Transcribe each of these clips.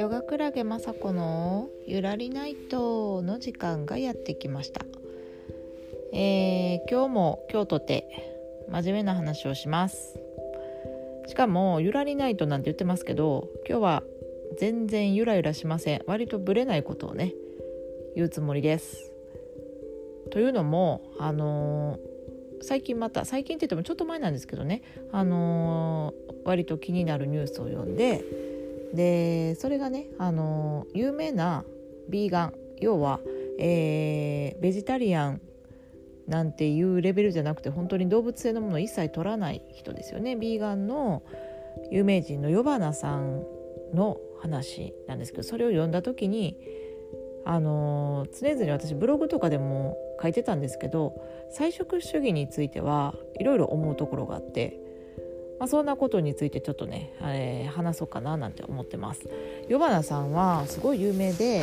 ヨガクラゲまさこのゆらりナイトの時間がやってきました、えー、今日も今日とて真面目な話をします。しかもゆらりナイトなんて言ってますけど今日は全然ゆらゆらしません。割とブレないことをね言うつもりです。というのもあのー、最近また最近って言ってもちょっと前なんですけどねあのー、割と気になるニュースを読んででそれがねあの有名なビーガン要は、えー、ベジタリアンなんていうレベルじゃなくて本当に動物性のものを一切取らない人ですよね。ビーガンの有名人のヨバナさんの話なんですけどそれを読んだ時にあの常々私ブログとかでも書いてたんですけど菜食主義についてはいろいろ思うところがあってまあ、そんなことについてちょっとね、えー、話そうかななんて思ってます。ヨバナさんはすごい有名で、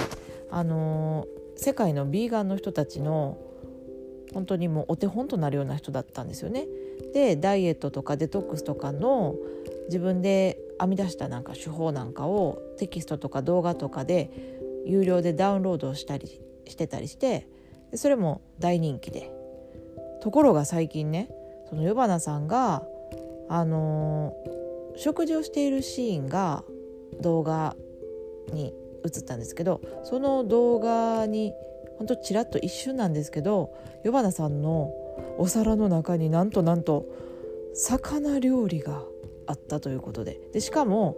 あのー、世界のビーガンの人たちの本当にもうお手本となるような人だったんですよね。でダイエットとかデトックスとかの自分で編み出したなんか手法なんかをテキストとか動画とかで有料でダウンロードしたりしてたりしてそれも大人気でところが最近ねそのヨバナさんがあの、食事をしているシーンが動画に映ったんですけどその動画にほんとちらっと一瞬なんですけど与花さんのお皿の中になんとなんと魚料理があったということで。でしかも、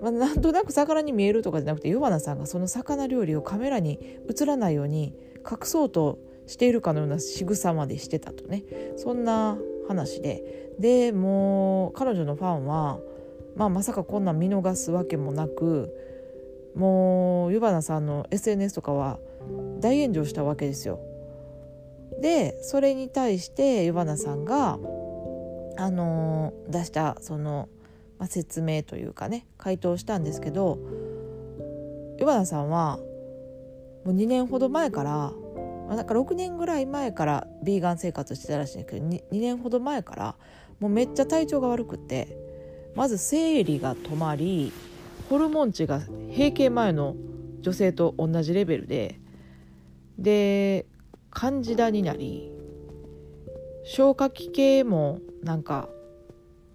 まあ、なんとなく魚に見えるとかじゃなくて与花さんがその魚料理をカメラに映らないように隠そうとしているかのような仕草までしてたとね。そんな話ででもう彼女のファンは、まあ、まさかこんなん見逃すわけもなくもう湯花さんの SNS とかは大炎上したわけですよ。でそれに対して湯花さんが、あのー、出したその、まあ、説明というかね回答したんですけど湯花さんはもう2年ほど前からまあ、なんか6年ぐらい前からビーガン生活してたらしいんですけど 2, 2年ほど前からもうめっちゃ体調が悪くてまず生理が止まりホルモン値が閉経前の女性と同じレベルででカンジダになり消化器系もなんか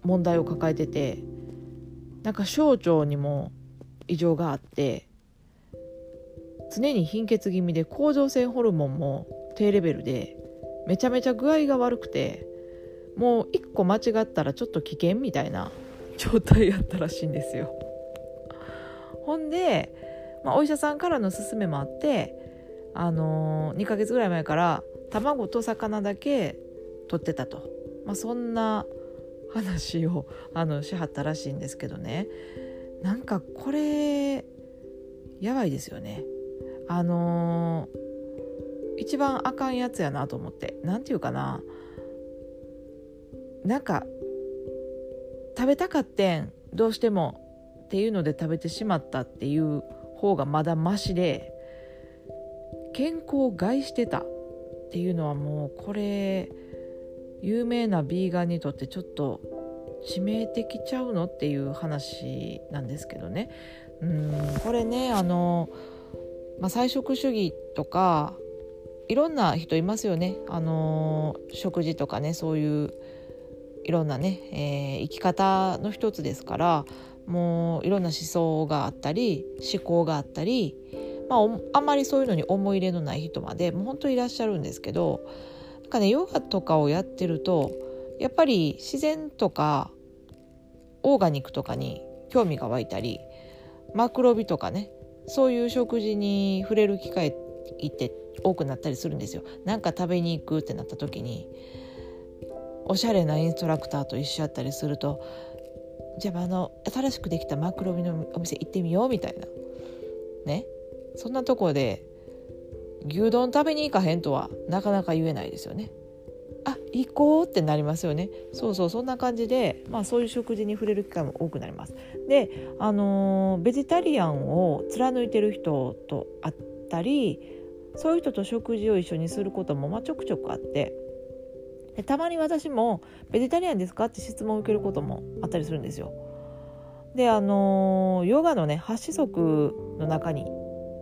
問題を抱えててなんか小腸にも異常があって常に貧血気味で甲状腺ホルモンも低レベルでめちゃめちゃ具合が悪くてもう一個間違ったらちょっと危険みたいな状態やったらしいんですよ。ほんで、まあ、お医者さんからの勧めもあって、あのー、2ヶ月ぐらい前から卵と魚だけ取ってたと、まあ、そんな話をあのしはったらしいんですけどねなんかこれやばいですよね。あのー、一番あかんやつやなと思って。何て言うかな。なんか食べたかってんどうしてもっていうので食べてしまったっていう方がまだマシで健康を害してた。っていうのはもうこれ有名なビーガンにとってちょっと致命的ちゃうの？っていう話なんですけどね。うんこれねあのまあ、菜食主義とかいろんな人いますよね、あのー、食事とかねそういういろんなね、えー、生き方の一つですからもういろんな思想があったり思考があったり、まあ、あんまりそういうのに思い入れのない人までもう本当いらっしゃるんですけどなんかねヨガとかをやってるとやっぱり自然とかオーガニックとかに興味が湧いたりマクロビとかねそういう食事に触れる機会って多くなったりするんですよ。なんか食べに行くってなった時におしゃれなインストラクターと一緒やったりするとじゃああの新しくできたマクロビのお店行ってみようみたいなねそんなとこで牛丼食べに行かへんとはなかなか言えないですよね。行こうってなりますよね。そうそうそんな感じで、まあ、そういう食事に触れる機会も多くなります。であの、ベジタリアンを貫いてる人と会ったりそういう人と食事を一緒にすることも、まあ、ちょくちょくあって。でたまに私も「ベジタリアンですか?」って質問を受けることもあったりするんですよ。であのヨガのね8子則の中に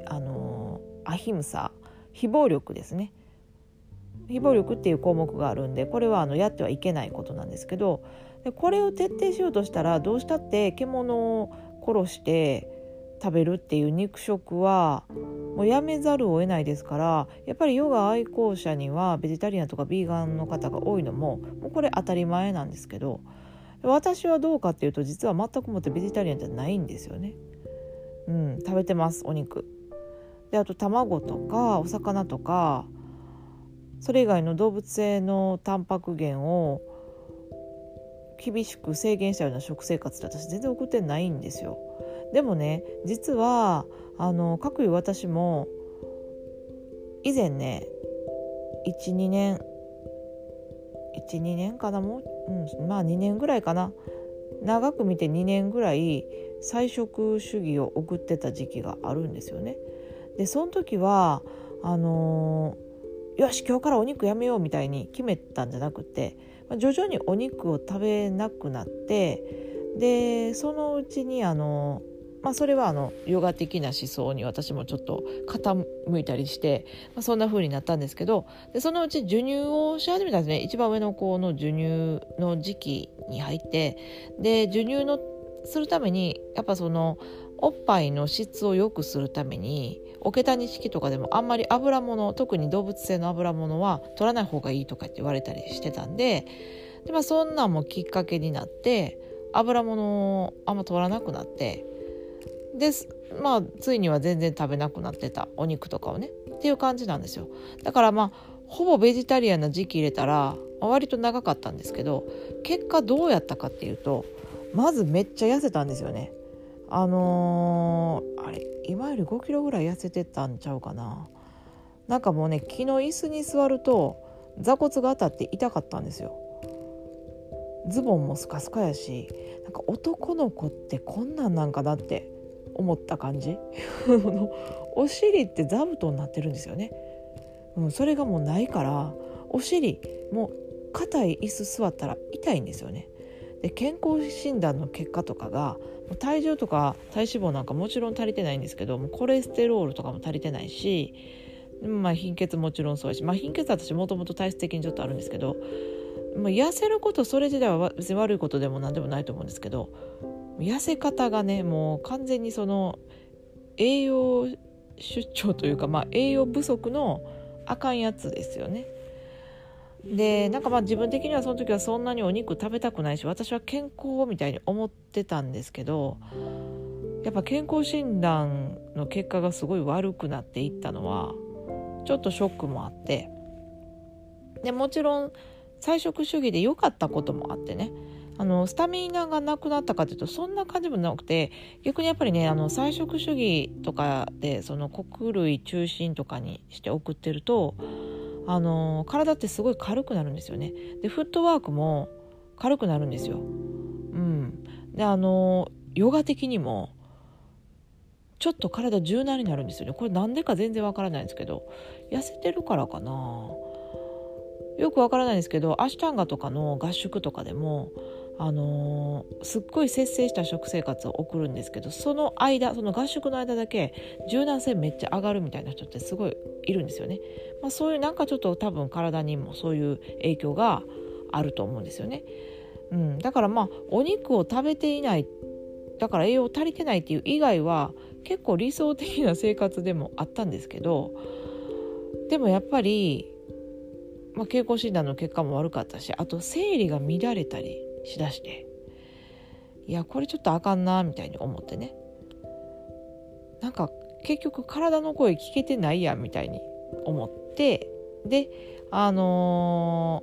あのアヒムサ非暴力ですね。非暴力っていう項目があるんでこれはあのやってはいけないことなんですけどでこれを徹底しようとしたらどうしたって獣を殺して食べるっていう肉食はもうやめざるを得ないですからやっぱりヨガ愛好者にはベジタリアンとかビーガンの方が多いのももうこれ当たり前なんですけど私はどうかっていうと実は全くもってベジタリアンじゃないんですよね。うん、食べてますお肉。であと卵とかお魚とかそれ以外の動物性のタンパク源を厳しく制限したような食生活って私全然送ってないんですよ。でもね実はあの各いう私も以前ね12年12年かなもう、うん、まあ2年ぐらいかな長く見て2年ぐらい菜食主義を送ってた時期があるんですよね。でその時はあのー、よし今日からお肉やめようみたいに決めたんじゃなくて、徐々にお肉を食べなくなってでそのうちにあのまあ、それはあのヨガ的な思想に私もちょっと傾いたりして、まあ、そんな風になったんですけどでそのうち授乳をし始めたんですね。一番上の子の授乳の時期に入ってで授乳のするためにやっぱそのおっぱいの質を良くするために桶谷式とかでもあんまり油物特に動物性の油物は取らない方がいいとかって言われたりしてたんでで、まあ、そんなんもきっかけになって油物をあんま取らなくなってでまあついには全然食べなくなってたお肉とかをね。っていう感じなんですよ。だからまあほぼベジタリアンな時期入れたら割と長かったんですけど結果どうやったかっていうとまずめっちゃ痩せたんですよね。あのー、あれ今より5キロぐらい痩せてたんちゃうかな。なんかもうね昨日椅子に座ると座骨が当たって痛かったんですよ。ズボンもスカスカやしなんか男の子ってこんなんなんかなって思った感じ。お尻って座布団になってるんですよね、うん、それがもうないからお尻もう硬い椅子座ったら痛いんですよね。で健康診断の結果とかが体重とか体脂肪なんかもちろん足りてないんですけどもコレステロールとかも足りてないし、まあ、貧血もちろんそうやし、まあ、貧血は私もともと体質的にちょっとあるんですけど、まあ、痩せることそれ自体は別に悪いことでも何でもないと思うんですけど痩せ方がねもう完全にその栄養出張というか、まあ、栄養不足のあかんやつですよね。でなんかまあ自分的にはその時はそんなにお肉食べたくないし私は健康みたいに思ってたんですけどやっぱ健康診断の結果がすごい悪くなっていったのはちょっとショックもあってでもちろん菜食主義で良かったこともあってねあのスタミナがなくなったかというとそんな感じもなくて逆にやっぱりねあの菜食主義とかでその穀類中心とかにして送ってるとあの体ってすごい軽くなるんですよね。でフットワークも軽くなるんですよ。うん、であのヨガ的にもちょっと体柔軟になるんですよねこれ何でか全然わからないんですけど痩せてるからかなよくわからないんですけどアシュタンガとかの合宿とかでもあのー、すっごい節制した食生活を送るんですけどその間その合宿の間だけ柔軟性めっちゃ上がるみたいな人ってすごいいるんですよね。まあ、そういうなんかちょっと多分体にもそういう影響があると思うんですよね。うん、だからまあお肉を食べていないだから栄養足りてないっていう以外は結構理想的な生活でもあったんですけどでもやっぱり、まあ、健康診断の結果も悪かったしあと生理が乱れたりしだしていやこれちょっとあかんなみたいに思ってね。なんか結局体の声聞けてないやんみたいに思ってであの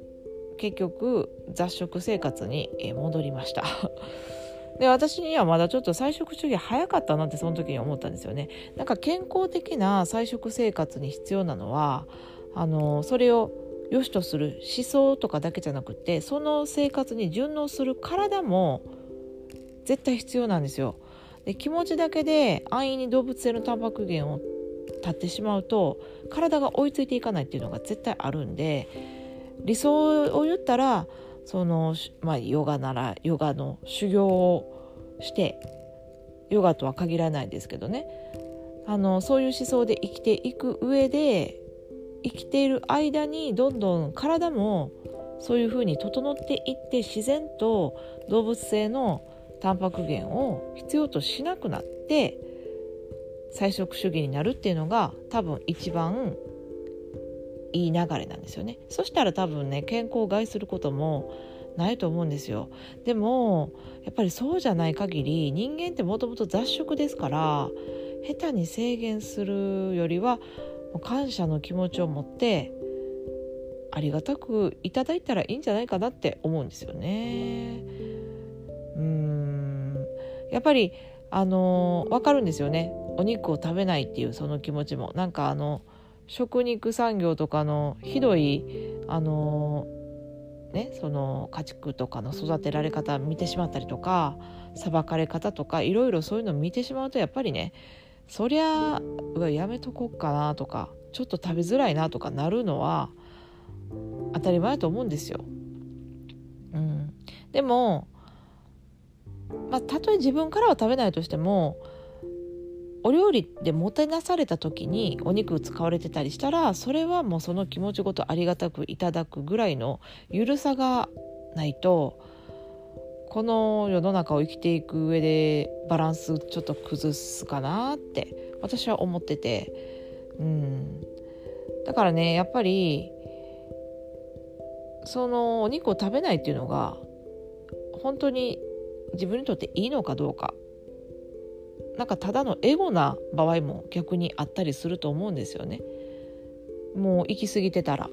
ー、結局雑食生活に戻りました。で私にはまだちょっと菜食主義早かったなってその時に思ったんですよね。なんか健康的な菜食生活に必要なのはあの、それを良しとする思想とかだけじゃなくてその生活に順応する体も絶対必要なんですよ。で気持ちだけで安易に動物性のタンパク源を立ってしまうと体が追いついていかないっていうのが絶対あるんで理想を言ったらその、まあ、ヨガならヨガの修行をしてヨガとは限らないですけどねあのそういう思想で生きていく上で生きている間にどんどん体もそういうふうに整っていって自然と動物性のタンパク源を必要としなくなって菜食主義になるっていうのが多分一番いい流れなんですよね。そしたら多分ね健康を害することもないと思うんですよ。でもやっぱりそうじゃない限り人間ってもともと雑食ですから下手に制限するよりは感謝の気持ちを持ってありがたくいただいたらいいんじゃないかなって思うんですよね。うん。やっぱりあの分かるんですよね。お肉を食べないっていうその気持ちも。なんかあの食肉産業とかのひどいあのねその家畜とかの育てられ方見てしまったりとかさばかれ方とかいろいろそういうの見てしまうとやっぱりねそりゃうわやめとこっかなとかちょっと食べづらいなとかなるのは当たり前だと思うんですよ。うん、でも、まあ、たとえ自分からは食べないとしてもお料理でもてなされた時にお肉使われてたりしたらそれはもうその気持ちごとありがたくいただくぐらいの緩さがないとこの世の中を生きていく上でバランスちょっと崩すかなって私は思ってて。うん。だからねやっぱりそのお肉を食べないっていうのが本当に自分にとっていいのかどうか。なんかただのエゴな場合も逆にあったりすると思うんですよね。もう行き過ぎてたら。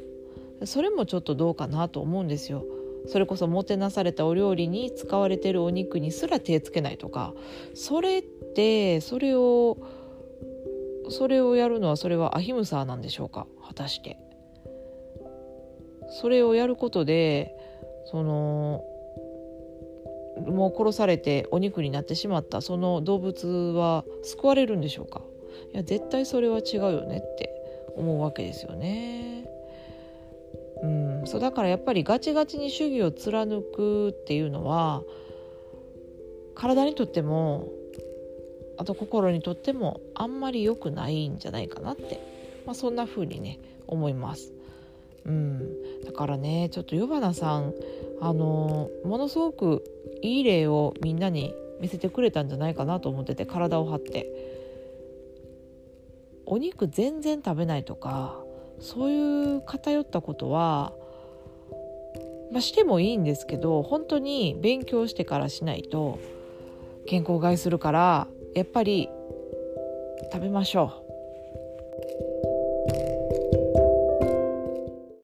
それもちょっとどうかなと思うんですよ。それこそもてなされたお料理に使われてるお肉にすら手つけないとかそれってそれをそれをやるのはそれはアヒムサーなんでしょうか？果たして。それをやることでそのもう殺されてお肉になってしまったその動物は救われるんでしょうか？いや絶対それは違うよねって思うわけですよね。そうだからやっぱりガチガチに主義を貫くっていうのは体にとってもあと心にとってもあんまり良くないんじゃないかなって、まあ、そんな風にね思います。うん、だからねちょっとヨバナさんあのものすごくいい例をみんなに見せてくれたんじゃないかなと思ってて体を張って。お肉全然食べないとかそういう偏ったことは、まあ、してもいいんですけど本当に勉強してからしないと健康害するからやっぱり食べましょう。